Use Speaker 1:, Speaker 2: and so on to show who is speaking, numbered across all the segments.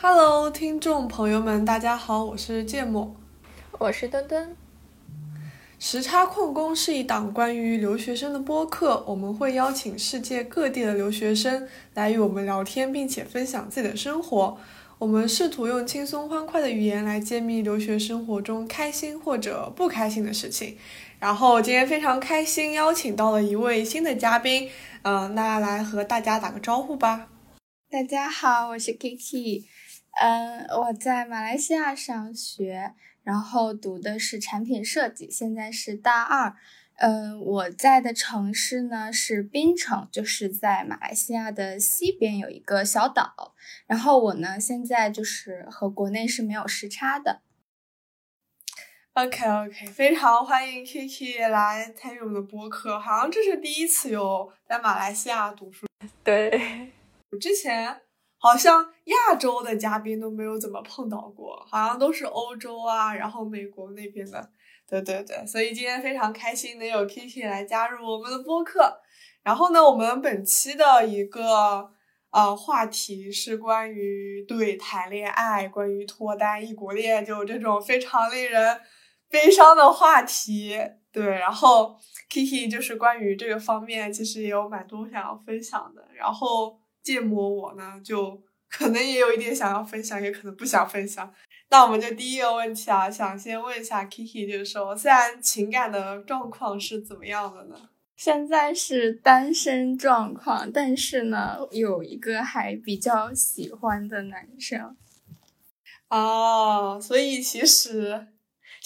Speaker 1: Hello，听众朋友们，大家好，我是芥末，
Speaker 2: 我是墩墩。
Speaker 1: 时差矿工是一档关于留学生的播客，我们会邀请世界各地的留学生来与我们聊天，并且分享自己的生活。我们试图用轻松欢快的语言来揭秘留学生活中开心或者不开心的事情。然后今天非常开心，邀请到了一位新的嘉宾，嗯，那来和大家打个招呼吧。
Speaker 3: 大家好，我是 Kiki，嗯，我在马来西亚上学。然后读的是产品设计，现在是大二。嗯，我在的城市呢是槟城，就是在马来西亚的西边有一个小岛。然后我呢现在就是和国内是没有时差的。
Speaker 1: OK OK，非常欢迎 Kiki 来参与我们的播客，好像这是第一次有在马来西亚读书。
Speaker 2: 对，我
Speaker 1: 之前。好像亚洲的嘉宾都没有怎么碰到过，好像都是欧洲啊，然后美国那边的，对对对，所以今天非常开心能有 Kiki 来加入我们的播客。然后呢，我们本期的一个呃话题是关于对谈恋爱、关于脱单、异国恋，就这种非常令人悲伤的话题。对，然后 Kiki 就是关于这个方面，其实也有蛮多想要分享的。然后。芥末我呢，就可能也有一点想要分享，也可能不想分享。那我们就第一个问题啊，想先问一下 Kiki，就是说，现在情感的状况是怎么样的呢？
Speaker 3: 现在是单身状况，但是呢，有一个还比较喜欢的男生。
Speaker 1: 哦，所以其实。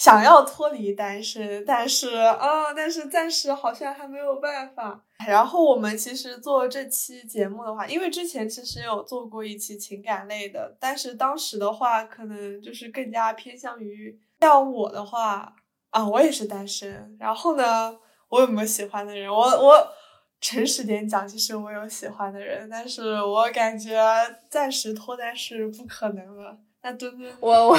Speaker 1: 想要脱离单身，但是啊，但是暂时好像还没有办法。然后我们其实做这期节目的话，因为之前其实有做过一期情感类的，但是当时的话可能就是更加偏向于像我的话啊，我也是单身。然后呢，我有没有喜欢的人？我我诚实点讲，其实我有喜欢的人，但是我感觉暂时脱单是不可能了。那墩墩，
Speaker 2: 我我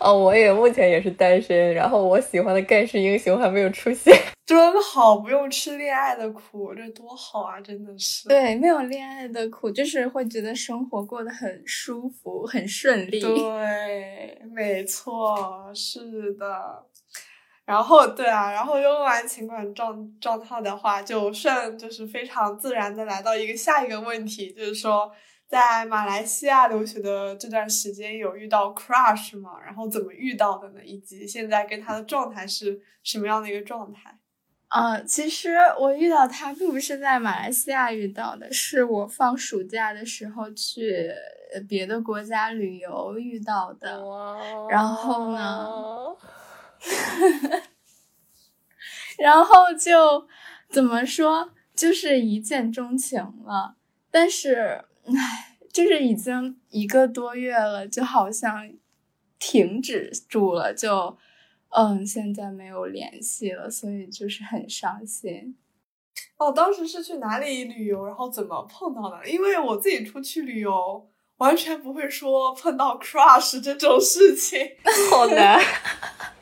Speaker 2: 哦，我也目前也是单身，然后我喜欢的盖世英雄还没有出现，
Speaker 1: 真好，不用吃恋爱的苦，这多好啊，真的是。
Speaker 3: 对，没有恋爱的苦，就是会觉得生活过得很舒服，很顺利。
Speaker 1: 对，没错，是的。然后，对啊，然后用完情感状状态的话，就顺就是非常自然的来到一个下一个问题，就是说。在马来西亚留学的这段时间，有遇到 crush 吗？然后怎么遇到的呢？以及现在跟他的状态是什么样的一个状态？
Speaker 3: 啊，其实我遇到他并不是在马来西亚遇到的，是我放暑假的时候去别的国家旅游遇到的。然后呢，然后就怎么说，就是一见钟情了。但是。唉，就是已经一个多月了，就好像停止住了，就嗯，现在没有联系了，所以就是很伤心。
Speaker 1: 哦，当时是去哪里旅游，然后怎么碰到的？因为我自己出去旅游，完全不会说碰到 crush 这种事情，
Speaker 2: 好难。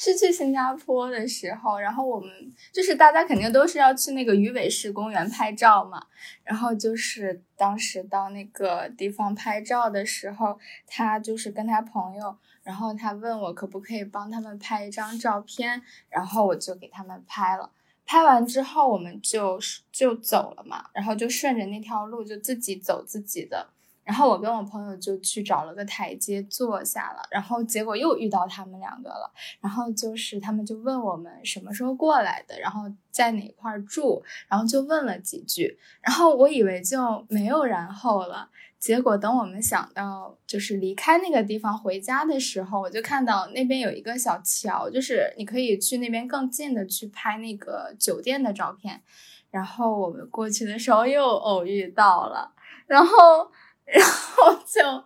Speaker 3: 是去新加坡的时候，然后我们就是大家肯定都是要去那个鱼尾狮公园拍照嘛。然后就是当时到那个地方拍照的时候，他就是跟他朋友，然后他问我可不可以帮他们拍一张照片，然后我就给他们拍了。拍完之后，我们就就走了嘛，然后就顺着那条路就自己走自己的。然后我跟我朋友就去找了个台阶坐下了，然后结果又遇到他们两个了。然后就是他们就问我们什么时候过来的，然后在哪块住，然后就问了几句。然后我以为就没有然后了，结果等我们想到就是离开那个地方回家的时候，我就看到那边有一个小桥，就是你可以去那边更近的去拍那个酒店的照片。然后我们过去的时候又偶遇到了，然后。然后就，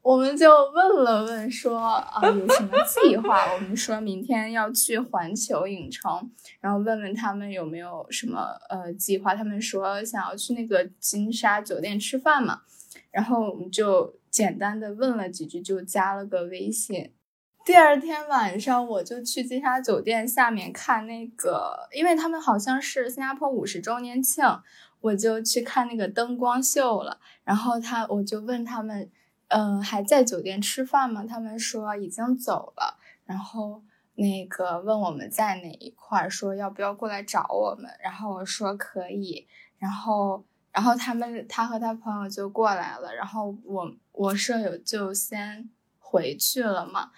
Speaker 3: 我们就问了问，说啊有什么计划？我们说明天要去环球影城，然后问问他们有没有什么呃计划。他们说想要去那个金沙酒店吃饭嘛，然后我们就简单的问了几句，就加了个微信。第二天晚上我就去金沙酒店下面看那个，因为他们好像是新加坡五十周年庆。我就去看那个灯光秀了，然后他我就问他们，嗯还在酒店吃饭吗，他们说已经走了，然后那个问我们在哪一块，说要不要过来找我们，然后我说可以，然后然后他们他和他朋友就过来了，然后我我舍友就先回去了嘛。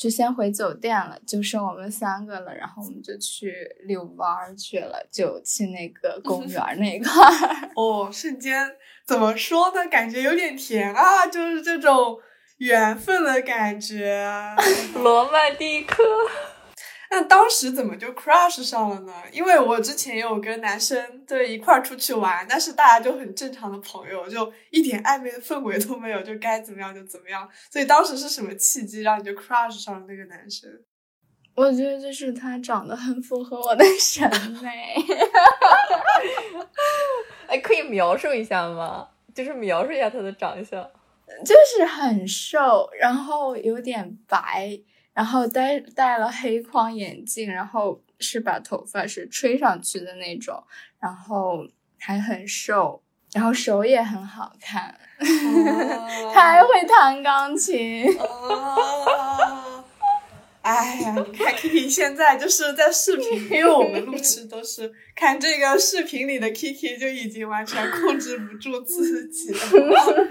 Speaker 3: 就先回酒店了，就剩我们三个了，然后我们就去遛弯儿去了，就去那个 公园那块儿。
Speaker 1: 哦，瞬间怎么说呢？感觉有点甜啊，就是这种缘分的感觉。
Speaker 2: 罗曼蒂克。
Speaker 1: 那当时怎么就 crush 上了呢？因为我之前也有跟男生对一块儿出去玩，但是大家就很正常的朋友，就一点暧昧的氛围都没有，就该怎么样就怎么样。所以当时是什么契机让你就 crush 上了那个男生？
Speaker 3: 我觉得就是他长得很符合我的审美。
Speaker 2: 哎，可以描述一下吗？就是描述一下他的长相。
Speaker 3: 就是很瘦，然后有点白。然后戴戴了黑框眼镜，然后是把头发是吹上去的那种，然后还很瘦，然后手也很好看，他还会弹钢琴。
Speaker 1: 哦哎呀，你看 Kiki 现在就是在视频，因为我们录制都是看这个视频里的 Kiki 就已经完全控制不住自己了，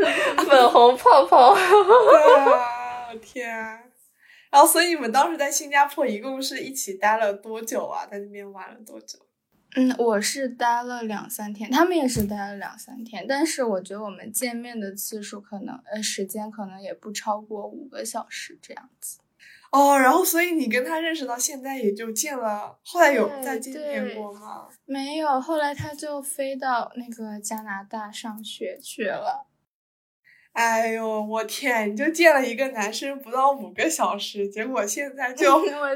Speaker 2: 粉红泡泡，
Speaker 1: 我天。然后，所以你们当时在新加坡一共是一起待了多久啊？在那边玩了多久？
Speaker 3: 嗯，我是待了两三天，他们也是待了两三天。但是我觉得我们见面的次数可能，呃，时间可能也不超过五个小时这样子。
Speaker 1: 哦，然后所以你跟他认识到现在也就见了，后来有再见面过吗？
Speaker 3: 没有，后来他就飞到那个加拿大上学去了。
Speaker 1: 哎呦，我天！你就见了一个男生不到五个小时，结果现在就
Speaker 3: 我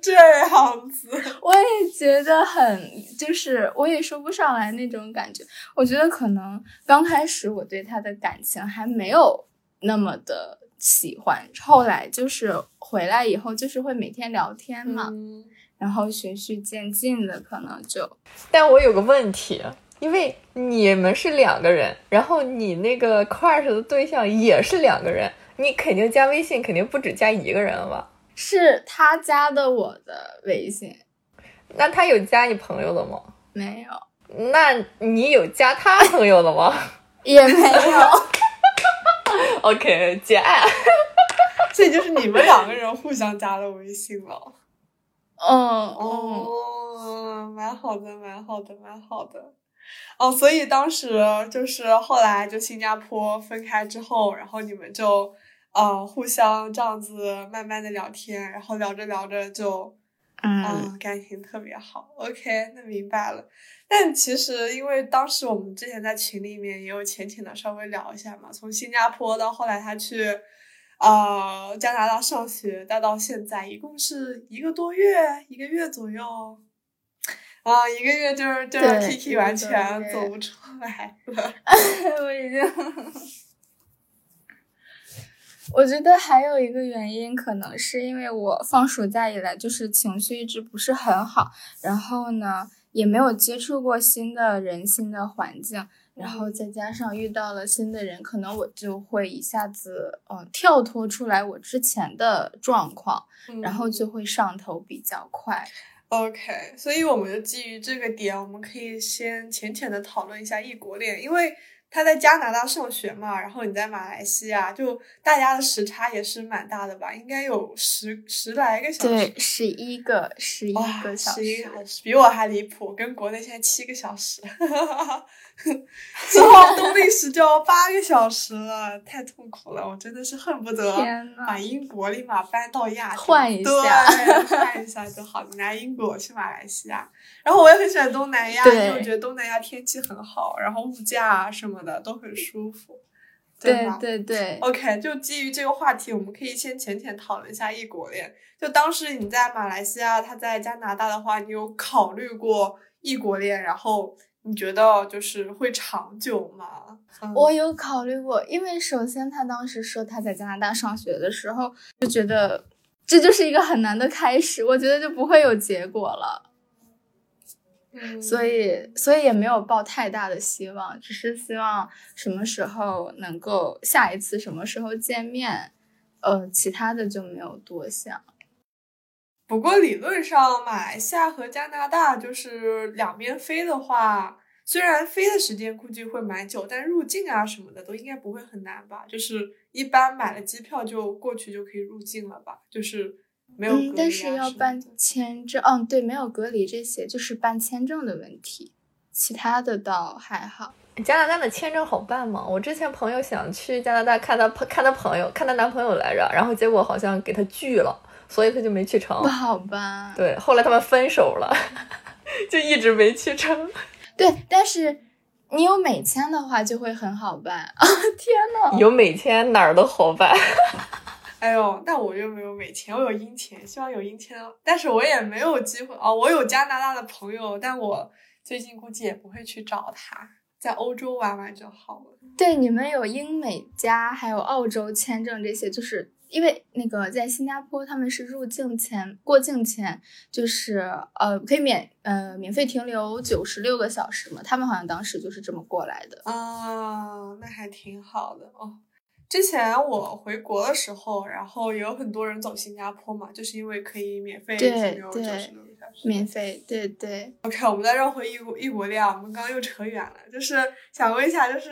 Speaker 1: 这样子，
Speaker 3: 我也觉得很，就是我也说不上来那种感觉。我觉得可能刚开始我对他的感情还没有那么的喜欢，后来就是回来以后就是会每天聊天嘛，然后循序渐进的可能就。
Speaker 2: 但我有个问题。因为你们是两个人，然后你那个 crush 的对象也是两个人，你肯定加微信肯定不止加一个人了吧？
Speaker 3: 是他加的我的微信，
Speaker 2: 那他有加你朋友的吗？
Speaker 3: 没有。
Speaker 2: 那你有加他朋友的吗？
Speaker 3: 也没有。
Speaker 2: OK，结案。
Speaker 1: 所以就是你们两个人互相加了微信了。
Speaker 3: 嗯
Speaker 1: 哦，蛮好的，蛮好的，蛮好的。哦，所以当时就是后来就新加坡分开之后，然后你们就呃互相这样子慢慢的聊天，然后聊着聊着就嗯感情特别好。OK，那明白了。但其实因为当时我们之前在群里面也有浅浅的稍微聊一下嘛，从新加坡到后来他去呃加拿大上学，待到现在一共是一个多月，一个月左右。啊，一个月就是就是 Kiki 完全走不出来了。
Speaker 3: 我已经，我觉得还有一个原因，可能是因为我放暑假以来就是情绪一直不是很好，然后呢也没有接触过新的人、新的环境，然后再加上遇到了新的人，可能我就会一下子嗯跳脱出来我之前的状况，然后就会上头比较快。
Speaker 1: OK，所以我们就基于这个点，我们可以先浅浅的讨论一下异国恋，因为他在加拿大上学嘛，然后你在马来西亚，就大家的时差也是蛮大的吧，应该有十十来个小时，
Speaker 3: 对，十一个，十一个小时，
Speaker 1: 比我还离谱，跟国内现在七个小时。之后冬令时就要八个小时了，太痛苦了！我真的是恨不得把英国立马搬到亚洲，
Speaker 3: 换一
Speaker 1: 下，换一下就好。你来英国，去马来西亚。然后我也很喜欢东南亚，因为我觉得东南亚天气很好，然后物价啊什么的都很舒服，
Speaker 3: 对对对。
Speaker 1: OK，就基于这个话题，我们可以先浅浅讨论一下异国恋。就当时你在马来西亚，他在加拿大的话，你有考虑过异国恋？然后。你觉得就是会长久吗？
Speaker 3: 我有考虑过，因为首先他当时说他在加拿大上学的时候，就觉得这就是一个很难的开始，我觉得就不会有结果了。
Speaker 1: 嗯
Speaker 3: 所以所以也没有抱太大的希望，只是希望什么时候能够下一次什么时候见面，呃，其他的就没有多想。
Speaker 1: 不过理论上，马来西亚和加拿大就是两边飞的话，虽然飞的时间估计会蛮久，但入境啊什么的都应该不会很难吧？就是一般买了机票就过去就可以入境了吧？就是没有隔离啊、
Speaker 3: 嗯，但是要办签证，嗯，对，没有隔离这些，就是办签证的问题，其他的倒还好。
Speaker 2: 加拿大的签证好办吗？我之前朋友想去加拿大看她朋看她朋友看她男朋友来着，然后结果好像给她拒了，所以他就没去成
Speaker 3: 不。好办，
Speaker 2: 对，后来他们分手了，就一直没去成。
Speaker 3: 对，但是你有美签的话就会很好办啊！天呐，
Speaker 2: 有美签哪儿都好办。
Speaker 1: 哎呦，但我又没有美签，我有英签，希望有英签哦。但是我也没有机会哦。我有加拿大的朋友，但我最近估计也不会去找他，在欧洲玩玩就好了。
Speaker 3: 对，你们有英美加还有澳洲签证这些，就是因为那个在新加坡他们是入境前、过境前，就是呃可以免呃免费停留九十六个小时嘛，他们好像当时就是这么过来的。
Speaker 1: 啊，那还挺好的哦。之前我回国的时候，然后也有很多人走新加坡嘛，就是因为可以免费停留九
Speaker 3: 对
Speaker 1: 十六个小时。
Speaker 3: 免费，对对
Speaker 1: ，OK，我们再绕回异国异国恋啊，我们刚刚又扯远了，就是想问一下，就是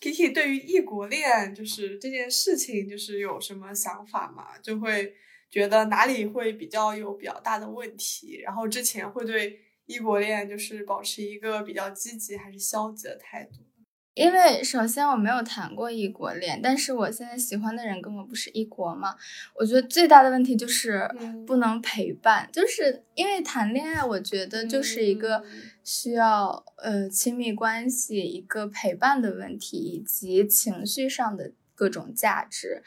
Speaker 1: Kiki 对于异国恋就是这件事情，就是有什么想法吗？就会觉得哪里会比较有比较大的问题，然后之前会对异国恋就是保持一个比较积极还是消极的态度？
Speaker 3: 因为首先我没有谈过异国恋，但是我现在喜欢的人跟我不是异国嘛。我觉得最大的问题就是
Speaker 1: 嗯
Speaker 3: 不能陪伴，就是因为谈恋爱，我觉得就是一个
Speaker 1: 嗯
Speaker 3: 需要呃亲密关系、一个陪伴的问题，以及情绪上的各种价值。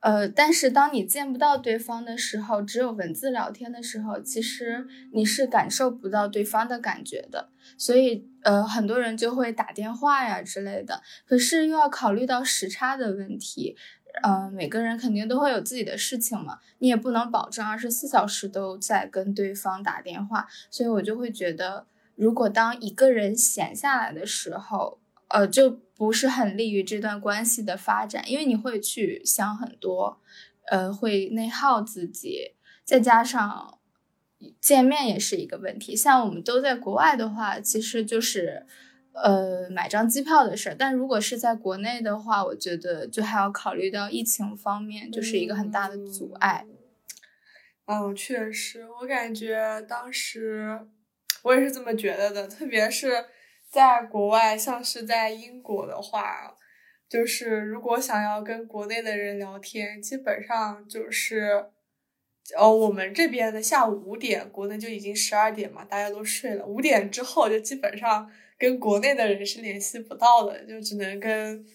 Speaker 3: 呃，但是当你见不到对方的时候，只有文字聊天的时候，其实你是感受不到对方的感觉的。所以，呃，很多人就会打电话呀之类的，可是又要考虑到时差的问题，呃，每个人肯定都会有自己的事情嘛，你也不能保证二十四小时都在跟对方打电话，所以我就会觉得，如果当一个人闲下来的时候，呃，就不是很利于这段关系的发展，因为你会去想很多，呃，会内耗自己，再加上见面也是一个问题。像我们都在国外的话，其实就是呃买张机票的事儿，但如果是在国内的话，我觉得就还要考虑到疫情方面，就是一个很大的阻碍。
Speaker 1: 嗯，确实，我感觉当时我也是这么觉得的，特别是在国外，像是在英国的话，就是如果想要跟国内的人聊天，基本上就是，哦，我们这边的下午五点，国内就已经十二点嘛，大家都睡了，五点之后就基本上跟国内的人是联系不到的，就只能跟，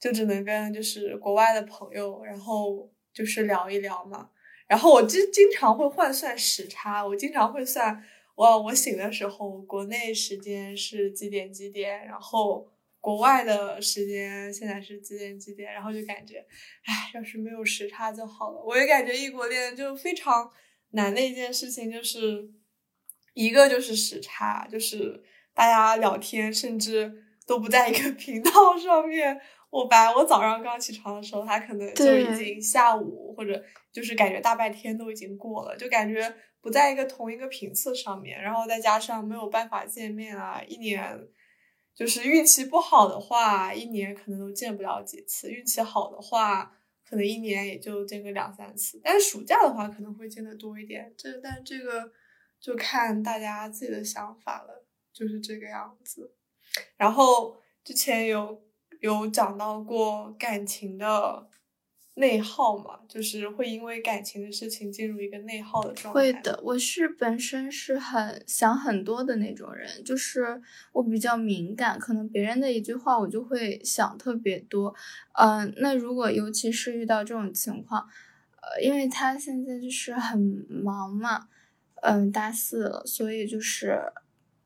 Speaker 1: 就只能跟就是国外的朋友，然后就是聊一聊嘛。然后我经经常会换算时差，我经常会算，哇，我醒的时候国内时间是几点几点，然后国外的时间现在是几点几点，然后就感觉，唉，要是没有时差就好了。我也感觉异国恋就非常难的一件事情，就是一个就是时差，就是大家聊天甚至都不在一个 频道上面。我白我早上刚起床的时候，他可能就已经下午或者就是感觉大半天都已经过了，就感觉不在一个同一个频次上面，然后再加上没有办法见面啊，一年就是运气不好的话，一年可能都见不了几次；运气好的话，可能一年也就见个两三次。但是暑假的话，可能会见得多一点。这但这个就看大家自己的想法了，就是这个样子。然后之前有。有讲到过感情的内耗嘛，就是会因为感情的事情进入一个内耗的状态。
Speaker 3: 会的，我是本身是很想很多的那种人，就是我比较敏感，可能别人的一句话我就会想特别多。嗯、呃，那如果尤其是遇到这种情况，呃，因为他现在就是很忙嘛，嗯、呃，大四了，所以就是。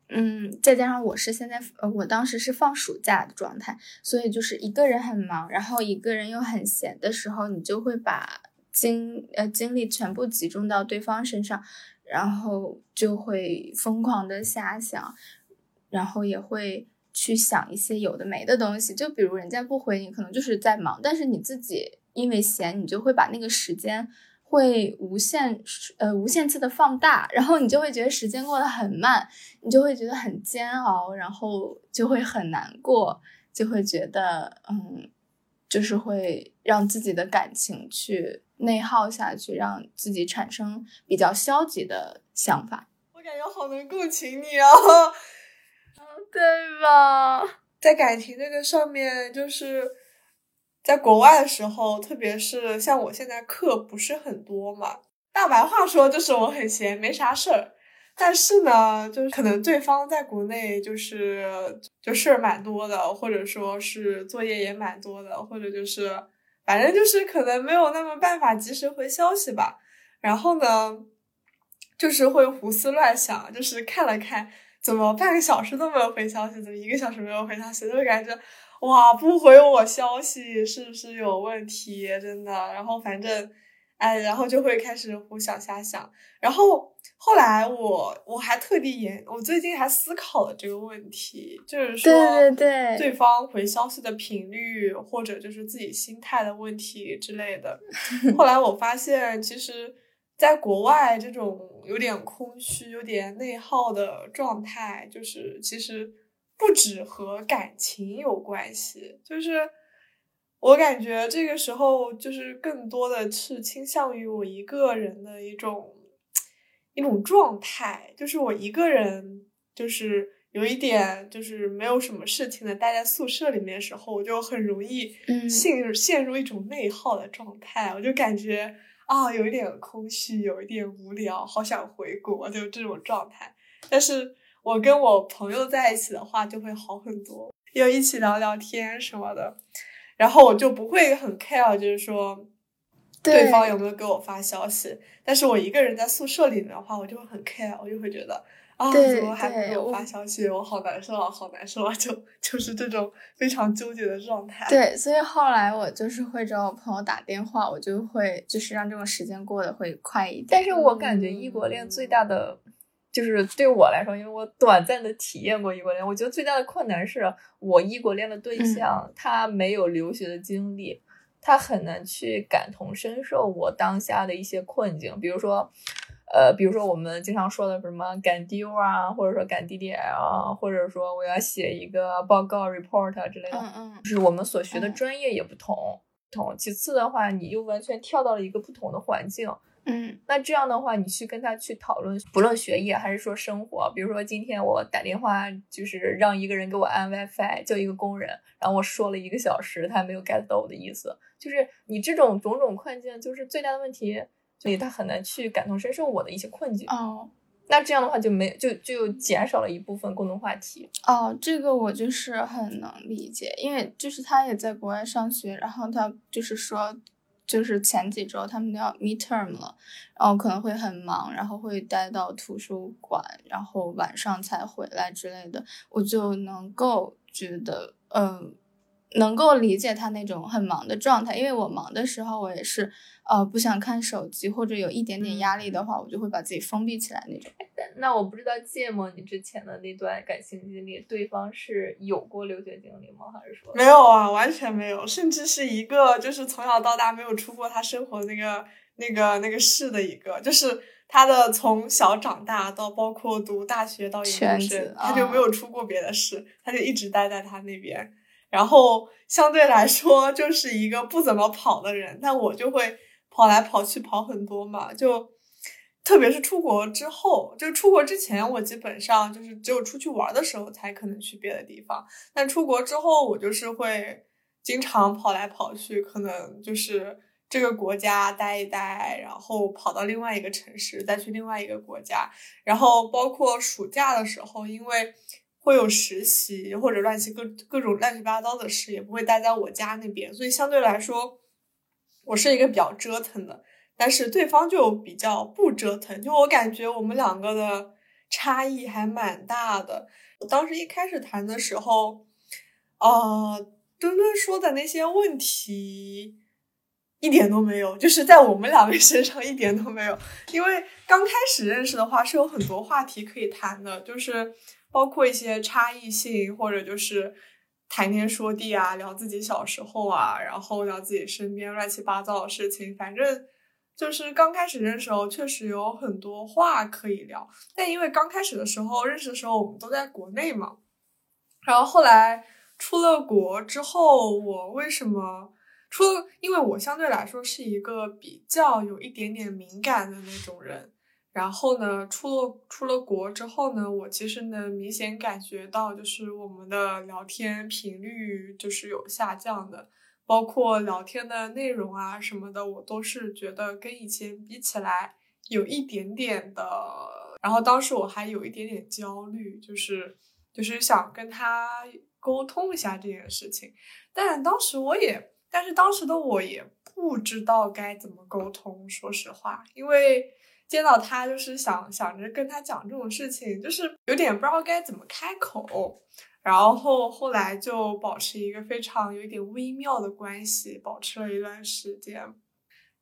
Speaker 3: 嗯，再加上我是现在，呃，我当时是放暑假的状态，所以就是一个人很忙，然后一个人又很闲的时候，你就会把精呃精力全部集中到对方身上，然后就会疯狂的瞎想，然后也会去想一些有的没的东西，就比如人家不回你，可能就是在忙，但是你自己因为闲，你就会把那个时间会无限呃无限次的放大，然后你就会觉得时间过得很慢，你就会觉得很煎熬，然后就会很难过，就会觉得嗯，就是会让自己的感情去。内耗下去，让自己产生比较消极的想法。
Speaker 1: 我感觉好能共情你啊，
Speaker 3: 对吧？
Speaker 1: 在感情这个上面，就是在国外的时候，特别是像我现在课不是很多嘛，大白话说就是我很闲，没啥事儿。但是呢，就是可能对方在国内就是就事儿蛮多的，或者说是作业也蛮多的，或者就是。反正就是可能没有那么办法及时回消息吧，然后呢，就是会胡思乱想，就是看了看，怎么半个小时都没有回消息，怎么一个小时没有回消息，就会感觉哇，不回我消息是不是有问题？真的，然后反正。哎，然后就会开始胡想瞎想，然后后来我我还特地研，我最近还思考了这个问题，就是说
Speaker 3: 对对对，
Speaker 1: 对方回消息的频率，或者就是自己心态的问题之类的。后来我发现，其实在国外这种有点空虚、有点内耗的状态，就是其实不止和感情有关系，就是。我感觉这个时候就是更多的是倾向于我一个人的一种一种状态，就是我一个人，就是有一点就是没有什么事情的待在宿舍里面的时候，我就很容易陷入陷入一种内耗的状态，我就感觉啊有一点空虚，有一点无聊，好想回国，就这种状态。但是我跟我朋友在一起的话就会好很多，又一起聊聊天什么的。然后我就不会很 care，就是说对方有没有给我发消息。但是我一个人在宿舍里面的话，我就会很 care，我就会觉得啊，怎么还没有发消息？我好难受啊，好难受啊！就就是这种非常纠结的状态。
Speaker 3: 对，所以后来我就是会找我朋友打电话，我就会就是让这种时间过得会快一点。
Speaker 2: 但是我感觉异国恋最大的。就是对我来说，因为我短暂的体验过异国恋，我觉得最大的困难是我异国恋的对象他没有留学的经历，他很难去感同身受我当下的一些困境。比如说，呃，比如说我们经常说的什么赶 DU 啊，或者说赶 DDL 啊，或者说我要写一个报告 report 之类的，
Speaker 3: 嗯嗯，
Speaker 2: 就是我们所学的专业也不同。同其次的话，你又完全跳到了一个不同的环境。
Speaker 3: 嗯，
Speaker 2: 那这样的话，你去跟他去讨论，不论学业还是说生活，比如说今天我打电话，就是让一个人给我安 WiFi，叫一个工人，然后我说了一个小时，他没有 get 到我的意思，就是你这种种种困境，就是最大的问题，所以他很难去感同身受我的一些困境。
Speaker 3: 哦，
Speaker 2: 那这样的话就没就就减少了一部分共同话题。
Speaker 3: 哦，这个我就是很能理解，因为就是他也在国外上学，然后他就是说。就是前几周他们都要 midterm 了，然后可能会很忙，然后会待到图书馆，然后晚上才回来之类的，我就能够觉得，嗯，能够理解他那种很忙的状态，因为我忙的时候，我也是，呃，不想看手机或者有一点点压力的话，我就会把自己封闭起来那种。
Speaker 2: 那我不知道芥末，你之前的那段感情经历，对方是有过留学经历吗？还是说
Speaker 1: 没有啊？完全没有，甚至是一个就是从小到大没有出过他生活那个那个那个市的一个，就是他的从小长大到包括读大学到研究生，他就没有出过别的市，他就一直待在他那边。然后相对来说就是一个不怎么跑的人，但我就会跑来跑去跑很多嘛，就。特别是出国之后，就出国之前，我基本上就是只有出去玩的时候才可能去别的地方。但出国之后，我就是会经常跑来跑去，可能就是这个国家待一待，然后跑到另外一个城市，再去另外一个国家。然后包括暑假的时候，因为会有实习或者乱七各各种乱七八糟的事，也不会待在我家那边，所以相对来说，我是一个比较折腾的。但是对方就比较不折腾，就我感觉我们两个的差异还蛮大的。我当时一开始谈的时候，呃，墩墩说的那些问题，一点都没有，就是在我们两个身上一点都没有。因为刚开始认识的话，是有很多话题可以谈的，就是包括一些差异性，或者就是谈天说地啊，聊自己小时候啊，然后聊自己身边乱七八糟的事情。反正就是刚开始认识时候，确实有很多话可以聊。但因为刚开始的时候认识的时候，我们都在国内嘛，然后后来出了国之后，我为什么？出，因为我相对来说是一个比较有一点点敏感的那种人，然后呢，出了出了国之后呢，我其实能明显感觉到，就是我们的聊天频率就是有下降的，包括聊天的内容啊什么的，我都是觉得跟以前比起来有一点点的，然后当时我还有一点点焦虑，就是就是想跟他沟通一下这件事情，但当时我也。但是当时的我也不知道该怎么沟通，说实话，因为见到他就是想想着跟他讲这种事情，就是有点不知道该怎么开口。然后后来就保持一个非常有一点微妙的关系，保持了一段时间。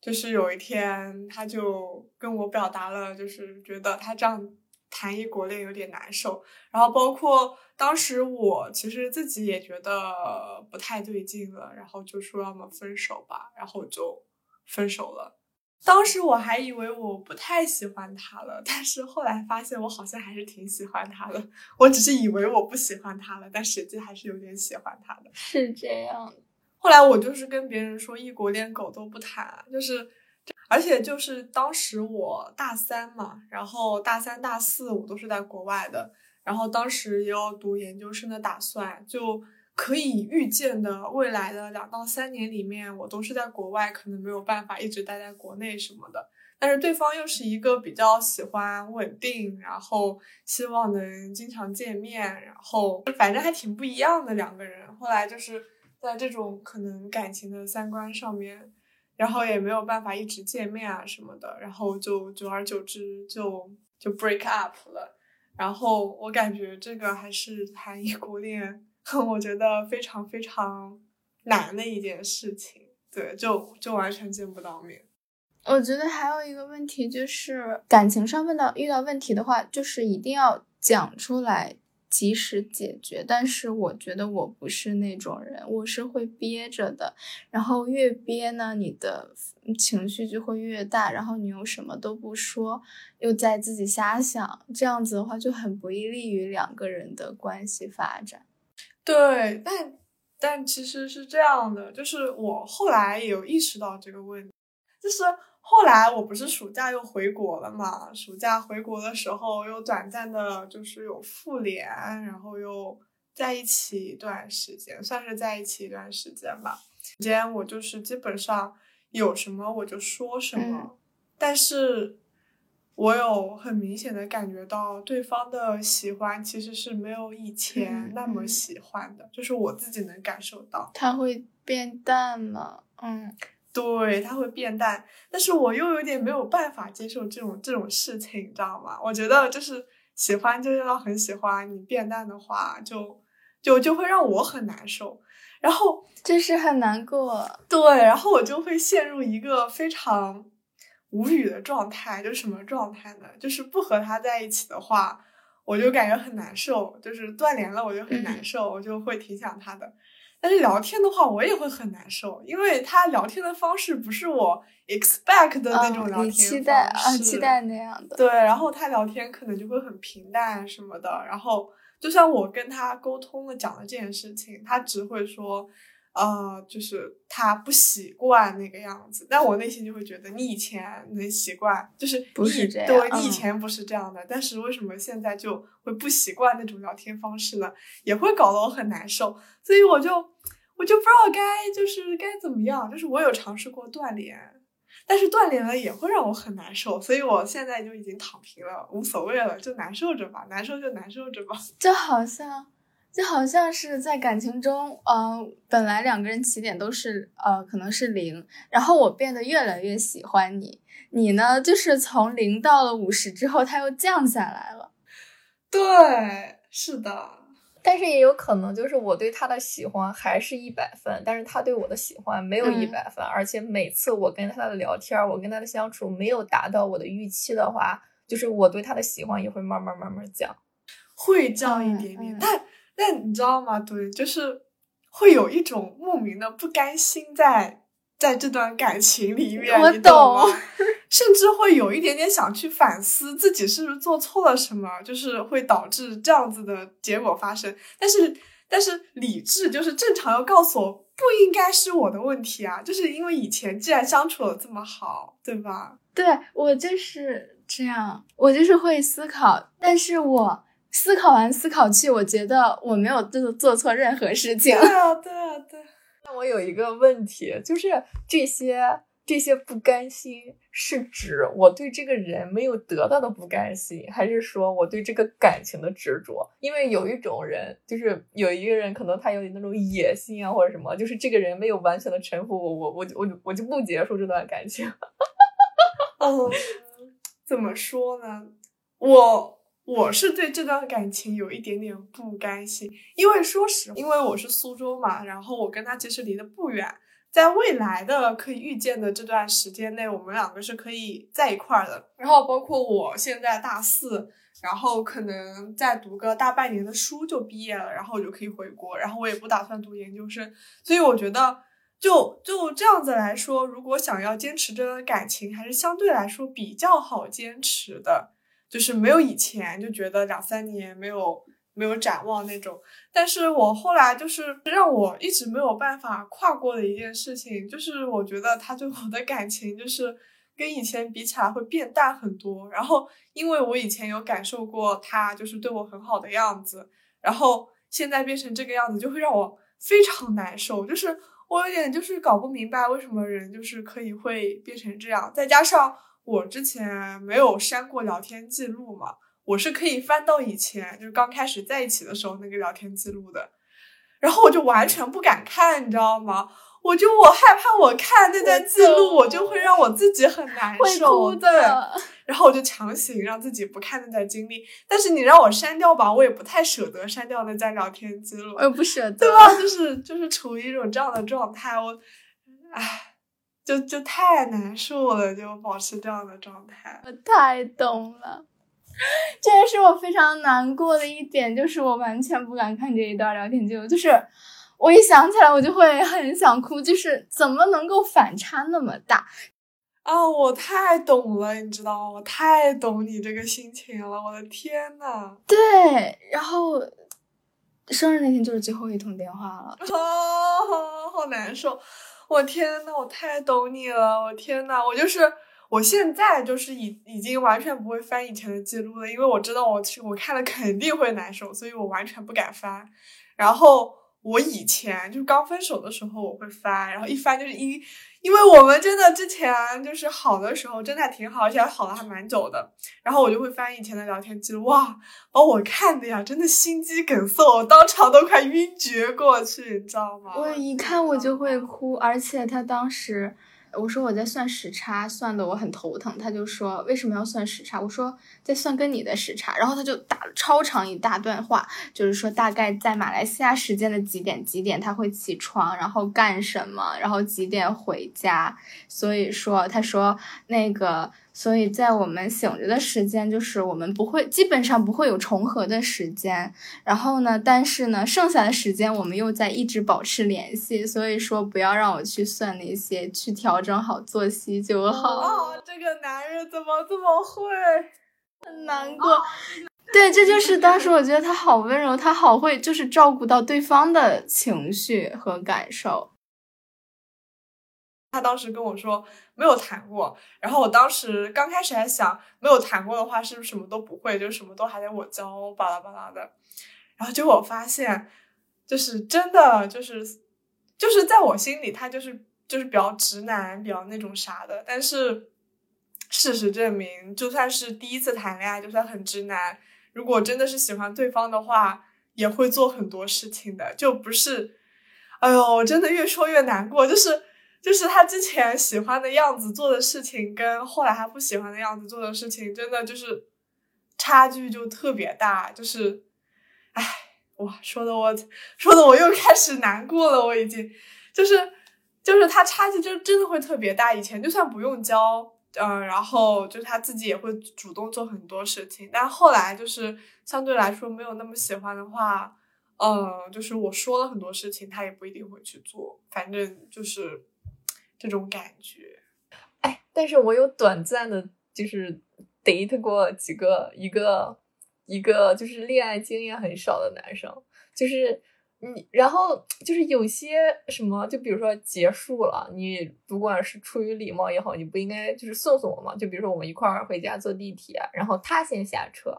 Speaker 1: 就是有一天，他就跟我表达了，就是觉得他这样。谈异国恋有点难受，然后包括当时我其实自己也觉得不太对劲了，然后就说要么分手吧，然后就分手了。当时我还以为我不太喜欢他了，但是后来发现我好像还是挺喜欢他的。我只是以为我不喜欢他了，但实际还是有点喜欢他的。
Speaker 3: 是这样。
Speaker 1: 后来我就是跟别人说异国恋狗都不谈，就是。而且就是当时我大三嘛，然后大三、大四我都是在国外的，然后当时也有读研究生的打算，就可以预见的未来的两到三年里面，我都是在国外，可能没有办法一直待在国内什么的。但是对方又是一个比较喜欢稳定，然后希望能经常见面，然后反正还挺不一样的两个人。后来就是在这种可能感情的三观上面。然后也没有办法一直见面啊什么的，然后就久而久之就就 break up 了。然后我感觉这个还是谈异国恋，我觉得非常非常难的一件事情。对，就就完全见不到面。
Speaker 3: 我觉得还有一个问题就是感情上问到遇到问题的话，就是一定要讲出来。及时解决，但是我觉得我不是那种人，我是会憋着的。然后越憋呢，你的情绪就会越大，然后你又什么都不说，又在自己瞎想，这样子的话就很不利于两个人的关系发展。
Speaker 1: 对，但但其实是这样的，就是我后来也有意识到这个问题，就是。后来我不是暑假又回国了嘛？暑假回国的时候又短暂的，就是有复联，然后又在一起一段时间，算是在一起一段时间吧。间我就是基本上有什么我就说什么，但是我有很明显的感觉到对方的喜欢其实是没有以前那么喜欢的，就是我自己能感受到。
Speaker 3: 他会变淡了？嗯。
Speaker 1: 对，他会变淡，但是我又有点没有办法接受这种这种事情，你知道吗？我觉得就是喜欢就是要很喜欢，你变淡的话，就就就会让我很难受，然后
Speaker 3: 就是很难过。
Speaker 1: 对，然后我就会陷入一个非常无语的状态，就什么状态呢？就是不和他在一起的话，我就感觉很难受，就是断联了，我就很难受，我就会挺想他的。但是聊天的话，我也会很难受，因为他聊天的方式不是我 expect 的那种聊天方式，
Speaker 3: 期待啊，期待那样的。
Speaker 1: 对，然后他聊天可能就会很平淡什么的，然后就像我跟他沟通了讲了这件事情，他只会说。呃，就是他不习惯那个样子，但我内心就会觉得你以前能习惯，就是
Speaker 3: 不是这样，
Speaker 1: 对，你以前不是这样的，但是为什么现在就会不习惯那种聊天方式呢？也会搞得我很难受，所以我就我就不知道该就是该怎么样，就是我有尝试过断联，但是断联了也会让我很难受，所以我现在就已经躺平了，无所谓了，就难受着吧，难受就难受着吧，
Speaker 3: 就好像。就好像是在感情中，嗯，本来两个人起点都是，呃，可能是零，然后我变得越来越喜欢你，你呢，就是从零到了五十之后，它又降下来了。
Speaker 1: 对，是的。
Speaker 2: 但是也有可能就是我对他的喜欢还是一百分，但是他对我的喜欢没有一百分，而且每次我跟他的聊天，我跟他的相处没有达到我的预期的话，就是我对他的喜欢也会慢慢慢慢降，
Speaker 1: 会降一点点。但但你知道吗？对，就是会有一种莫名的不甘心在。在这段感情里面，
Speaker 3: 我懂，
Speaker 1: 甚至会有一点点想去反思自己是不是做错了什么，就是会导致这样子的结果发生。但是，但是理智就是正常要告诉我，不应该是我的问题啊，就是因为以前既然相处的这么好，对吧？
Speaker 3: 对我就是这样，我就是会思考，但是我思考完思考去，我觉得我没有做做错任何事情。
Speaker 1: 对啊，对啊，对。
Speaker 2: 那我有一个问题，就是这些这些不甘心，是指我对这个人没有得到的不甘心，还是说我对这个感情的执着？因为有一种人，就是有一个人，可能他有点那种野心啊，或者什么，就是这个人没有完全的臣服我，我我我我就不结束这段感情。
Speaker 1: 嗯，怎么说呢？我。我是对这段感情有一点点不甘心，因为说实，因为我是苏州嘛，然后我跟他其实离得不远，在未来的可以预见的这段时间内，我们两个是可以在一块儿的。然后包括我现在大四，然后可能再读个大半年的书就毕业了，然后我就可以回国，然后我也不打算读研究生，所以我觉得就就这样子来说，如果想要坚持这段感情，还是相对来说比较好坚持的。就是没有以前就觉得两三年没有没有展望那种，但是我后来就是让我一直没有办法跨过的一件事情，就是我觉得他对我的感情就是跟以前比起来会变淡很多。然后因为我以前有感受过他就是对我很好的样子，然后现在变成这个样子，就会让我非常难受。就是我有点就是搞不明白为什么人就是可以会变成这样，再加上。我之前没有删过聊天记录嘛，我是可以翻到以前就是刚开始在一起的时候那个聊天记录的，然后我就完全不敢看，你知道吗？我就我害怕我看那段记录，我就会让我自己很难受，对。然后我就强行让自己不看那段经历，但是你让我删掉吧，我也不太舍得删掉那段聊天记录，
Speaker 3: 我也不舍得，
Speaker 1: 对吧？就是就是处于一种这样的状态，我，唉。就就太难受了，就保持这样的状态。
Speaker 3: 我太懂了，这也是我非常难过的一点，就是我完全不敢看这一段聊天记录，就是我一想起来我就会很想哭，就是怎么能够反差那么大
Speaker 1: 啊！我太懂了，你知道吗？我太懂你这个心情了，我的天呐。
Speaker 3: 对，然后生日那天就是最后一通电话了，
Speaker 1: 啊，好难受。我天呐，我太懂你了！我天呐，我就是我现在就是已已经完全不会翻以前的记录了，因为我知道我去我看了肯定会难受，所以我完全不敢翻。然后。我以前就是刚分手的时候，我会翻，然后一翻就是一，因为我们真的之前就是好的时候真的挺好，而且还好了还蛮久的。然后我就会翻以前的聊天记录，哇，把我看的呀，真的心肌梗塞，我当场都快晕厥过去，你知道吗？
Speaker 3: 我一看我就会哭，而且他当时。我说我在算时差，算的我很头疼。他就说为什么要算时差？我说在算跟你的时差。然后他就打了超长一大段话，就是说大概在马来西亚时间的几点几点他会起床，然后干什么，然后几点回家。所以说他说那个。所以在我们醒着的时间，就是我们不会基本上不会有重合的时间。然后呢，但是呢，剩下的时间我们又在一直保持联系。所以说，不要让我去算那些，去调整好作息就好。
Speaker 1: 哦，这个男人怎么这么会？
Speaker 3: 很难过。对，这就是当时我觉得他好温柔，他好会，就是照顾到对方的情绪和感受。
Speaker 1: 他当时跟我说没有谈过，然后我当时刚开始还想没有谈过的话是不是什么都不会，就什么都还得我教，巴拉巴拉的。然后结果发现，就是真的就是就是在我心里他就是就是比较直男，比较那种啥的。但是事实证明，就算是第一次谈恋爱，就算很直男，如果真的是喜欢对方的话，也会做很多事情的，就不是。哎呦，我真的越说越难过，就是。就是他之前喜欢的样子做的事情，跟后来他不喜欢的样子做的事情，真的就是差距就特别大。就是，唉，哇，说的我说的我又开始难过了，我已经就是就是他差距就真的会特别大。以前就算不用教，嗯，然后就是他自己也会主动做很多事情，但后来就是相对来说没有那么喜欢的话，嗯，就是我说了很多事情，他也不一定会去做，反正就是这种感觉。
Speaker 2: 哎，但是我有短暂的，就是 date 过几个一个。一个就是恋爱经验很少的男生，就是你，然后就是有些什么，就比如说结束了，你不管是出于礼貌也好，你不应该就是送送我吗？就比如说我们一块儿回家坐地铁，然后他先下车，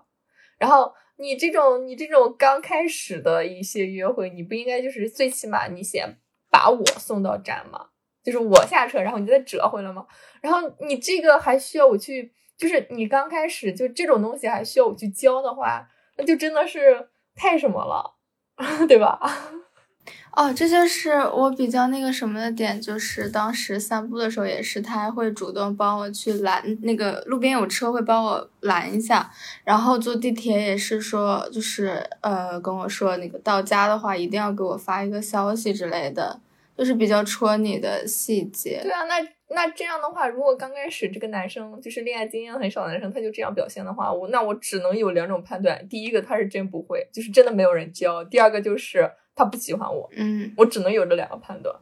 Speaker 2: 然后你这种你这种刚开始的一些约会，你不应该就是最起码你先把我送到站吗？就是我下车，然后你再折回来吗？然后你这个还需要我去？就是你刚开始就这种东西还需要我去教的话，那就真的是太什么了，对吧？
Speaker 3: 哦，这就是我比较那个什么的点，就是当时散步的时候也是，他还会主动帮我去拦那个路边有车会帮我拦一下，然后坐地铁也是说，就是呃跟我说那个到家的话一定要给我发一个消息之类的，就是比较戳你的细节。
Speaker 2: 对啊，那。那这样的话，如果刚开始这个男生就是恋爱经验很少的男生，他就这样表现的话，我那我只能有两种判断：第一个他是真不会，就是真的没有人教；第二个就是他不喜欢我。
Speaker 3: 嗯，
Speaker 2: 我只能有这两个判断。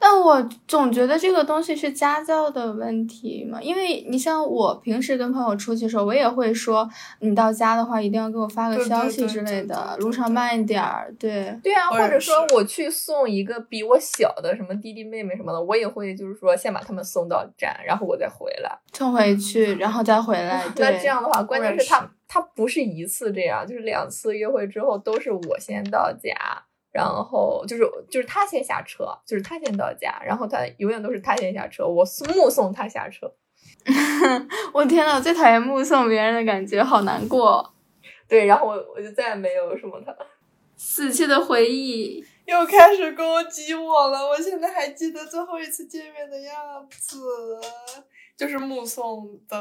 Speaker 3: 但我总觉得这个东西是家教的问题嘛，因为你像我平时跟朋友出去的时候，我也会说，你到家的话一定要给我发个消息之类的，路上慢一点儿。对
Speaker 2: 对啊，或者说我去送一个比我小的什么弟弟妹妹什么的，我也会就是说先把他们送到站，然后我再回来，
Speaker 3: 送回去，然后再回来。
Speaker 2: 那这样的话，关键是他他不是一次这样，就是两次约会之后都是我先到家。然后就是就是他先下车，就是他先到家，然后他永远都是他先下车，我目送他下车。
Speaker 3: 我天呐，我最讨厌目送别人的感觉，好难过。
Speaker 2: 对，然后我我就再也没有什么他
Speaker 3: 死去的回忆
Speaker 1: 又开始攻击我了。我现在还记得最后一次见面的样子，就是目送的。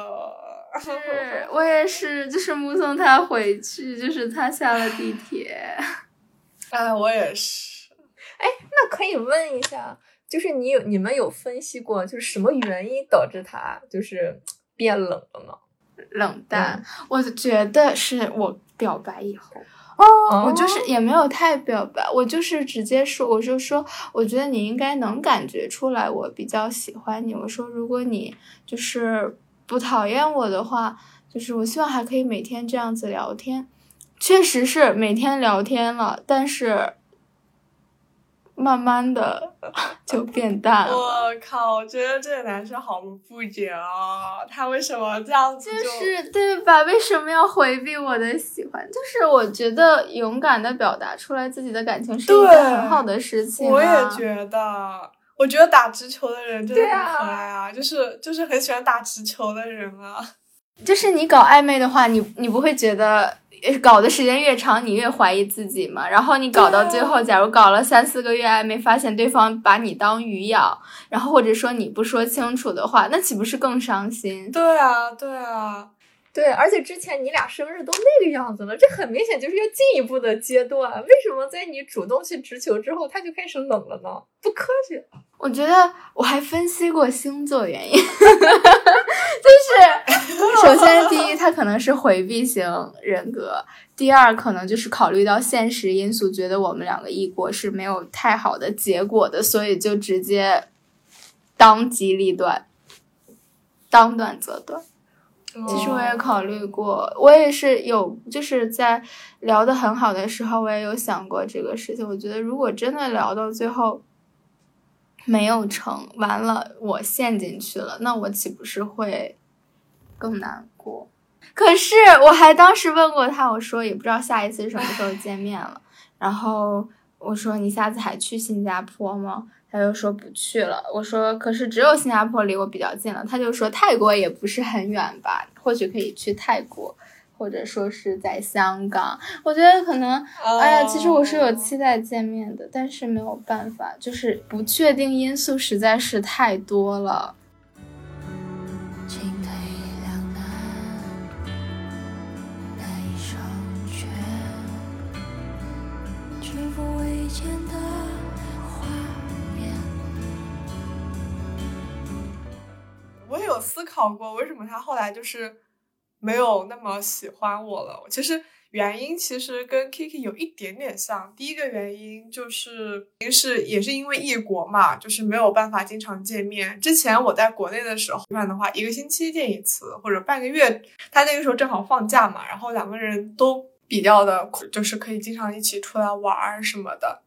Speaker 3: 是我也是，就是目送他回去，就是他下了地铁。
Speaker 1: 哎，我也是。
Speaker 2: 哎，那可以问一下，就是你有你们有分析过，就是什么原因导致他就是变冷了吗？
Speaker 3: 冷淡，我觉得是我表白以后，
Speaker 2: 哦，
Speaker 3: 我就是也没有太表白，我就是直接说，我就说，我觉得你应该能感觉出来，我比较喜欢你。我说，如果你就是不讨厌我的话，就是我希望还可以每天这样子聊天。确实是每天聊天了，但是慢慢的 就变淡了。
Speaker 1: 我靠！我觉得这个男生好不解啊，他为什么这样子？
Speaker 3: 就是对吧？为什么要回避我的喜欢？就是我觉得勇敢的表达出来自己的感情是一件很好的事情。
Speaker 1: 我也觉得，我觉得打直球的人真的很可爱啊，就是就是很喜欢打直球的人啊。
Speaker 3: 就是你搞暧昧的话，你你不会觉得搞的时间越长，你越怀疑自己嘛？然后你搞到最后，假如搞了三四个月还没，发现对方把你当鱼咬，然后或者说你不说清楚的话，那岂不是更伤心？
Speaker 1: 对啊，对啊，
Speaker 2: 对，而且之前你俩生日都那个样子了，这很明显就是要进一步的阶段。为什么在你主动去直球之后，他就开始冷了呢？不科学。
Speaker 3: 我觉得我还分析过星座原因，就是 首先第一，他可能是回避型人格；第二，可能就是考虑到现实因素，觉得我们两个异国是没有太好的结果的，所以就直接当机立断，当断则断。其实我也考虑过，我也是有就是在聊的很好的时候，我也有想过这个事情。我觉得如果真的聊到最后，没有成，完了我陷进去了，那我岂不是会更难过？可是我还当时问过他，我说也不知道下一次什么时候见面了。然后我说你下次还去新加坡吗？他就说不去了。我说可是只有新加坡离我比较近了。他就说泰国也不是很远吧，或许可以去泰国。或者说是在香港，我觉得可能，哎呀，其实我是有期待见面的，但是没有办法，就是不确定因素实在是太多了。
Speaker 4: 以前的画面。
Speaker 1: 我也有思考过，为什么他后来就是没有那么喜欢我了。其实原因其实跟 Kiki 有一点点像。第一个原因就是，是也是因为异国嘛，就是没有办法经常见面。之前我在国内的时候，一般的话一个星期见一次，或者半个月。他那个时候正好放假嘛，然后两个人都比较的，就是可以经常一起出来玩什么的。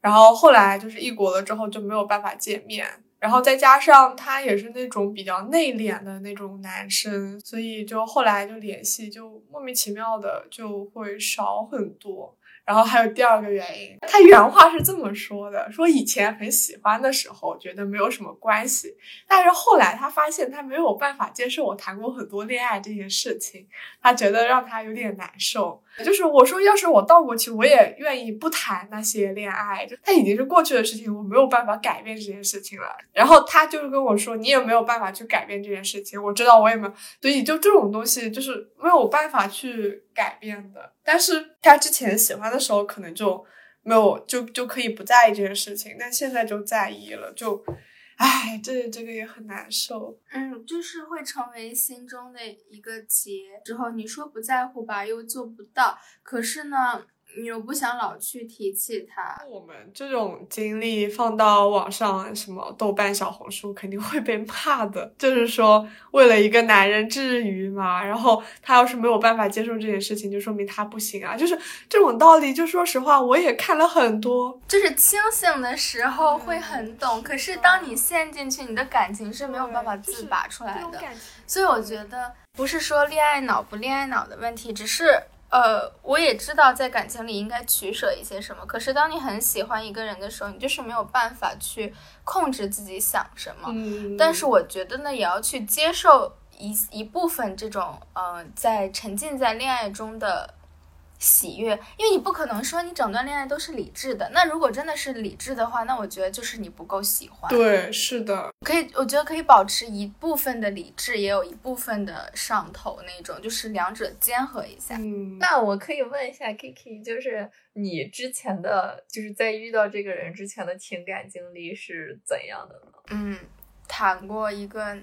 Speaker 1: 然后后来就是异国了之后就没有办法见面，然后再加上他也是那种比较内敛的那种男生，所以就后来就联系就莫名其妙的就会少很多。然后还有第二个原因，他原话是这么说的：说以前很喜欢的时候觉得没有什么关系，但是后来他发现他没有办法接受我谈过很多恋爱这件事情，他觉得让他有点难受。就是我说，要是我倒过去，我也愿意不谈那些恋爱，就他已经是过去的事情，我没有办法改变这件事情了。然后他就是跟我说，你也没有办法去改变这件事情，我知道我也没有，所以就这种东西就是没有办法去改变的。但是他之前喜欢的时候，可能就没有就就可以不在意这件事情，但现在就在意了，就。唉，这这个也很难受。
Speaker 3: 嗯，就是会成为心中的一个结。之后你说不在乎吧，又做不到。可是呢，你又不想老去提起它。
Speaker 1: 我们这种经历放到网上，什么豆瓣、小红书，肯定会被骂的。就是说，为了一个男人至于吗？然后他要是没有办法接受这件事情，就说明他不行啊。就是这种道理。就说实话，我也看了很多。
Speaker 3: 就是清醒的时候会很懂，可是当你陷进去，你的感情是没有办法自拔出来的。所以我觉得不是说恋爱脑不恋爱脑的问题，只是。呃，我也知道在感情里应该取舍一些什么，可是当你很喜欢一个人的时候，你就是没有办法去控制自己想什么。
Speaker 1: 嗯，
Speaker 3: 但是我觉得呢，也要去接受一一部分这种，呃，在沉浸在恋爱中的喜悦，因为你不可能说你整段恋爱都是理智的。那如果真的是理智的话，那我觉得就是你不够喜欢。
Speaker 1: 对，是的，
Speaker 3: 可以，我觉得可以保持一部分的理智，也有一部分的上头那种，就是两者兼合一下。
Speaker 1: 嗯，
Speaker 2: 那我可以问一下 Kiki，就是你之前的，就是在遇到这个人之前的情感经历是怎样的呢？
Speaker 3: 嗯，谈过一个。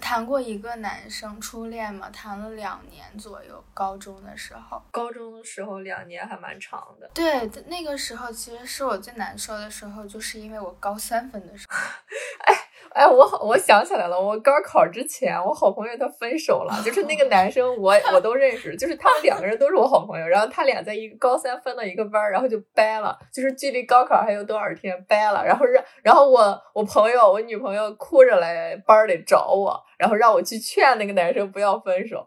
Speaker 3: 谈过一个男生初恋嘛，谈了两年左右，高中的时候。
Speaker 2: 高中的时候两年还蛮长的。
Speaker 3: 对，那个时候其实是我最难受的时候，就是因为我高三分的时候。
Speaker 2: 哎哎，我好，我想起来了，我高考之前，我好朋友他分手了，就是那个男生我我都认识，就是他们两个人都是我好朋友，然后他俩在一个高三分到一个班，然后就掰了，就是距离高考还有多少天掰了，然后让然后我我朋友我女朋友哭着来班里找我。然后让我去劝那个男生不要分手，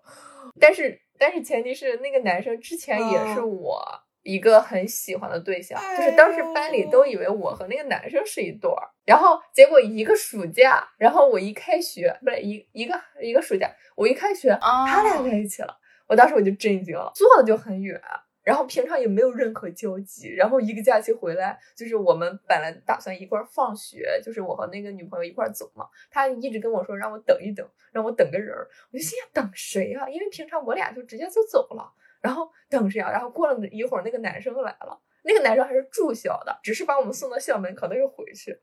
Speaker 2: 但是但是前提是那个男生之前也是我一个很喜欢的对象，
Speaker 1: 哦、
Speaker 2: 就是当时班里都以为我和那个男生是一对儿，然后结果一个暑假，然后我一开学不是一一个一个暑假，我一开学、
Speaker 3: 哦、
Speaker 2: 他俩在一起了，我当时我就震惊了，坐的就很远。然后平常也没有任何交集，然后一个假期回来，就是我们本来打算一块儿放学，就是我和那个女朋友一块儿走嘛，他一直跟我说让我等一等，让我等个人儿，我就心想等谁啊？因为平常我俩就直接就走了，然后等着呀？然后过了一会儿，那个男生来了，那个男生还是住校的，只是把我们送到校门口，他又回去。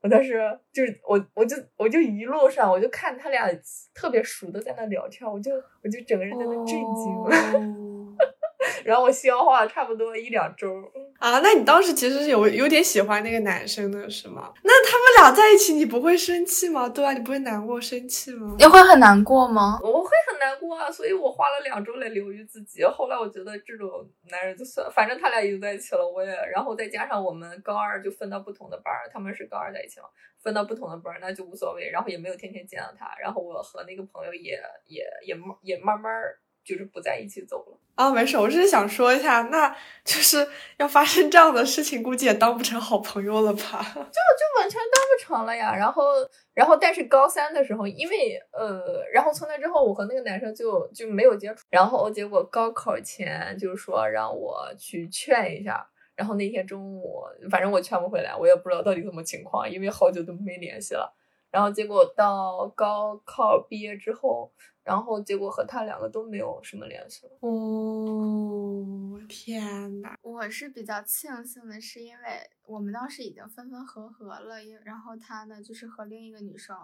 Speaker 2: 我当时就是我，我就我就一路上我就看他俩特别熟的在那聊天，我就我就整个人在那震惊了。
Speaker 1: 哦
Speaker 2: 然后我消化了差不多一两周
Speaker 1: 啊，那你当时其实是有有点喜欢那个男生的是吗？那他们俩在一起，你不会生气吗？对啊，你不会难过、生气吗？
Speaker 3: 你会很难过吗？
Speaker 2: 我会很难过啊，所以我花了两周来疗愈自己。后来我觉得这种男人就算，反正他俩已经在一起了，我也，然后再加上我们高二就分到不同的班，他们是高二在一起嘛，分到不同的班，那就无所谓。然后也没有天天见到他，然后我和那个朋友也也也也慢慢。就是不在一起走了
Speaker 1: 啊，没事，我只是想说一下，那就是要发生这样的事情，估计也当不成好朋友了吧？就
Speaker 2: 就完全当不成了呀。然后，然后，但是高三的时候，因为呃，然后从那之后，我和那个男生就就没有接触。然后结果高考前就说让我去劝一下，然后那天中午，反正我劝不回来，我也不知道到底什么情况，因为好久都没联系了。然后结果到高考毕业之后。然后结果和他两个都没有什么联系了。
Speaker 1: 哦，天呐，
Speaker 3: 我是比较庆幸的，是因为我们当时已经分分合合了，因然后他呢就是和另一个女生，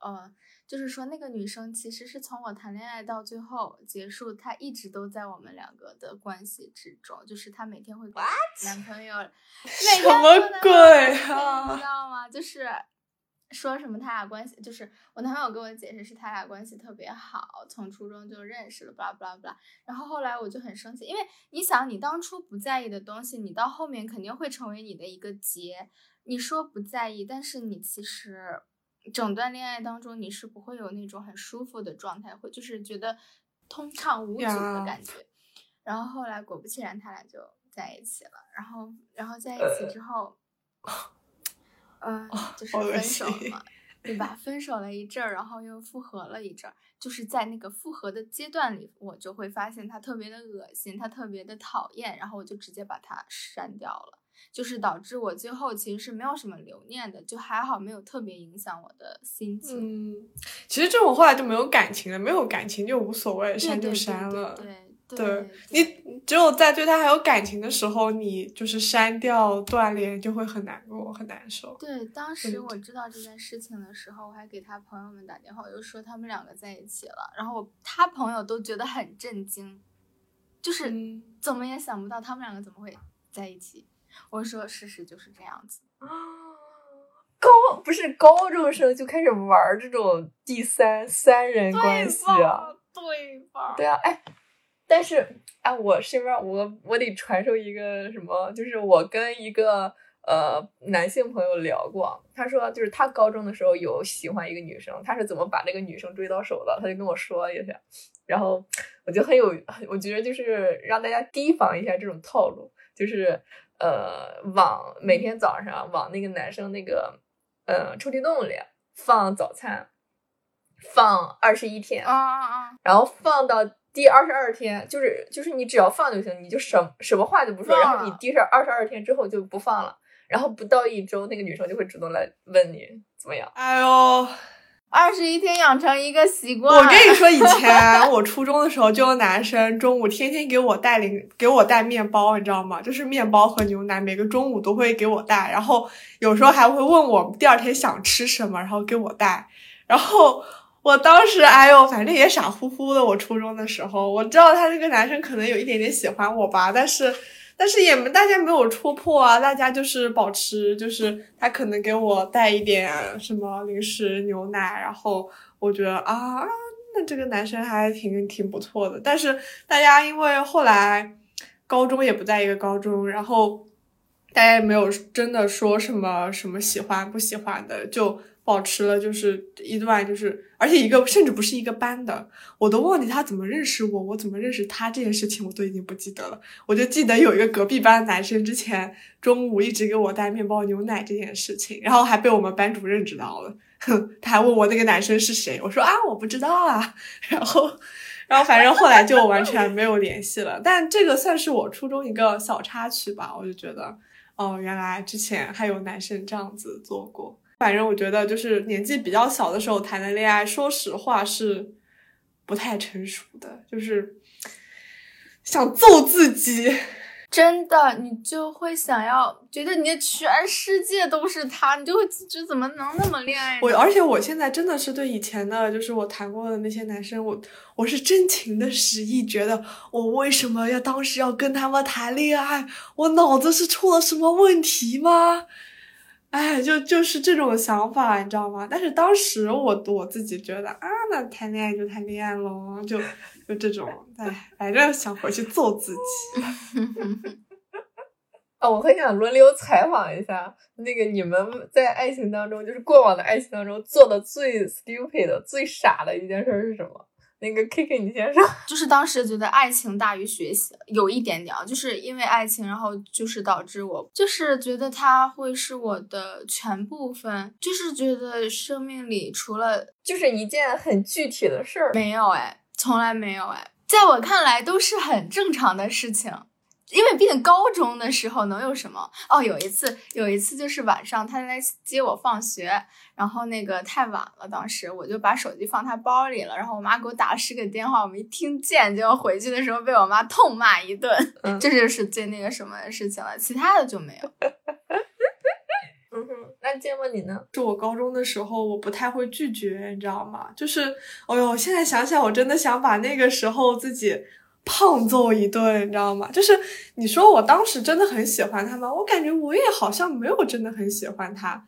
Speaker 3: 呃，就是说那个女生其实是从我谈恋爱到最后结束，她一直都在我们两个的关系之中，就是她每天会给男朋友 每
Speaker 1: 什
Speaker 3: 天
Speaker 1: 么鬼啊
Speaker 3: 你知道吗？就是。说什么他俩关系，就是我男朋友跟我解释是他俩关系特别好，从初中就认识了，巴拉巴拉巴拉。然后后来我就很生气，因为你想，你当初不在意的东西，你到后面肯定会成为你的一个结。你说不在意，但是你其实整段恋爱当中你是不会有那种很舒服的状态，会就是觉得通畅无阻的感觉。然后后来果不其然，他俩就在一起了。然后，然后在一起之后，嗯、就是分手了嘛。对吧？分手了一阵儿，然后又复合了一阵儿，就是在那个复合的阶段里，我就会发现他特别的恶心，他特别的讨厌，然后我就直接把他删掉了，就是导致我最后其实是没有什么留念的，就还好没有特别影响我的心情。
Speaker 1: 嗯，其实这种后来就没有感情了，没有感情就无所谓，
Speaker 3: 对
Speaker 1: 删就
Speaker 3: 对对对
Speaker 1: 删了。
Speaker 3: 对
Speaker 1: 对
Speaker 3: 对，
Speaker 1: 你只有在对他还有感情的时候，你就是删掉断联，就会很难过，很难受。
Speaker 3: 对，当时我知道这件事情的时候，我还给他朋友们打电话，我就说他们两个在一起了，然后他朋友都觉得很震惊，就是
Speaker 1: 嗯
Speaker 3: 怎么也想不到他们两个怎么会在一起。我说事实就是这样子，
Speaker 2: 高不是高中生就开始玩这种第三三人关系啊？
Speaker 3: 对吧？
Speaker 2: 对啊，哎，但是哎，我身边我我得传授一个什么，就是我跟一个呃男性朋友聊过，他说就是他高中的时候有喜欢一个女生，他是怎么把那个女生追到手的，他就跟我说一下，然后我就很有，我觉得就是让大家提防一下这种套路，就是呃往每天早上往那个男生那个呃抽屉洞里放早餐，放二十一天，
Speaker 3: 啊啊啊！
Speaker 2: 然后放到第二十二天，就是就是你只要放就行，你就什什么话都不说，然后你第二二十二天之后就不放了，然后不到一周，那个女生就会主动来问你怎么样。
Speaker 1: 哎呦，
Speaker 3: 二十一天养成一个习惯。
Speaker 1: 我跟你说，以前我初中的时候就有男生中午天天给我带零，给我带面包，你知道吗？就是面包和牛奶，每个中午都会给我带，然后有时候还会问我第二天想吃什么，然后给我带。然后我当时，哎呦，反正也傻乎乎的。我初中的时候，我知道他这个男生可能有一点点喜欢我吧，但是。但是也没大家没有戳破啊，大家就是保持，就是他可能给我带一点什么零食、牛奶，然后我觉得啊，那这个男生还挺挺不错的。但是大家因为后来高中也不在一个高中，然后大家也没有真的说什么什么喜欢不喜欢的，就保持了就是一段就是，而且一个甚至不是一个班的，我都忘记他怎么认识我，我怎么认识他这件事情我都已经不记得了。我就记得有一个隔壁班的男生之前中午一直给我带面包牛奶这件事情，然后还被我们班主任知道了，哼，他还问我那个男生是谁，我说啊我不知道啊，然后。然后反正后来就完全没有联系了，但这个算是我初中一个小插曲吧，我就觉得，哦，原来之前还有男生这样子做过。反正我觉得就是年纪比较小的时候谈的恋爱，说实话是不太成熟的，就是想揍自己。
Speaker 3: 真的，你就会想要觉得你的全世界都是他，你就会觉得怎么能那么恋爱？
Speaker 1: 我而且我现在真的是对以前的，就是我谈过的那些男生，我我是真情的实意，觉得我为什么要当时要跟他们谈恋爱？我脑子是出了什么问题吗？哎，就就是这种想法，你知道吗？但是当时我我自己觉得啊，那谈恋爱就谈恋爱喽，就就这种，哎，反正想回去揍自己。
Speaker 2: 啊，我很想轮流采访一下，那个你们在爱情当中，就是过往的爱情当中做的最 stupid、最傻的一件事是什么？那个 K K，你先说。
Speaker 3: 就是当时觉得爱情大于学习，有一点点啊，就是因为爱情，然后就是导致我就是觉得它会是我的全部分，就是觉得生命里除了
Speaker 2: 就是一件很具体的事儿，
Speaker 3: 没有哎，从来没有哎，在我看来都是很正常的事情，因为毕竟高中的时候能有什么？哦，有一次，有一次就是晚上他来接我放学，然后那个太晚了，当时我就把手机放他包里了，然后我妈给我打了十个电话，我没听见，结果回去的时候被我妈痛骂一顿，
Speaker 2: 嗯
Speaker 3: 这就是最那个什么的事情了，其他的就没有。
Speaker 2: 嗯哼，那芥末你呢？
Speaker 1: 就我高中的时候，我不太会拒绝，你知道吗？就是，哎呦，现在想想，我真的想把那个时候自己胖揍一顿，你知道吗？就是你说我当时真的很喜欢他吗？我感觉我也好像没有真的很喜欢他，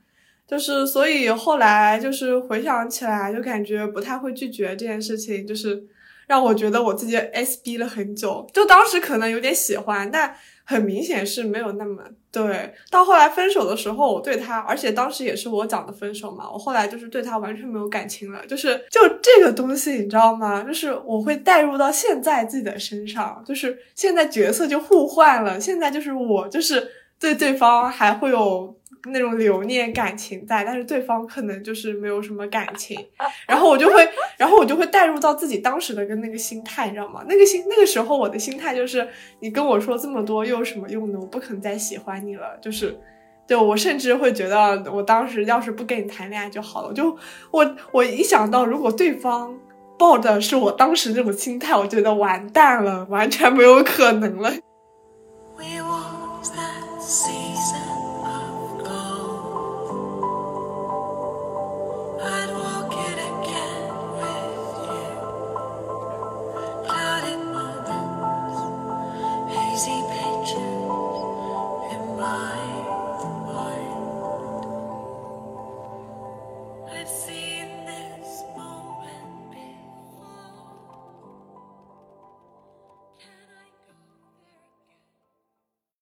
Speaker 1: 就是所以后来就是回想起来，就感觉不太会拒绝这件事情，就是让我觉得我自己 S B 了很久。就当时可能有点喜欢，但很明显是没有那么对。到后来分手的时候，我对他，而且当时也是我讲的分手嘛，我后来就是对他完全没有感情了。就是就这个东西，你知道吗？就是我会带入到现在自己的身上，就是现在角色就互换了，现在就是我就是对对方还会有。那种留念感情在，但是对方可能就是没有什么感情，然后我就会，然后我就会带入到自己当时的跟那个心态，你知道吗？那个心那个时候我的心态就是，你跟我说这么多又有什么用呢？我不可能再喜欢你了，就是，对我甚至会觉得，我当时要是不跟你谈恋爱就好了。就我我一想到如果对方抱的是我当时那种心态，我觉得完蛋了，完全没有可能了。
Speaker 4: We were that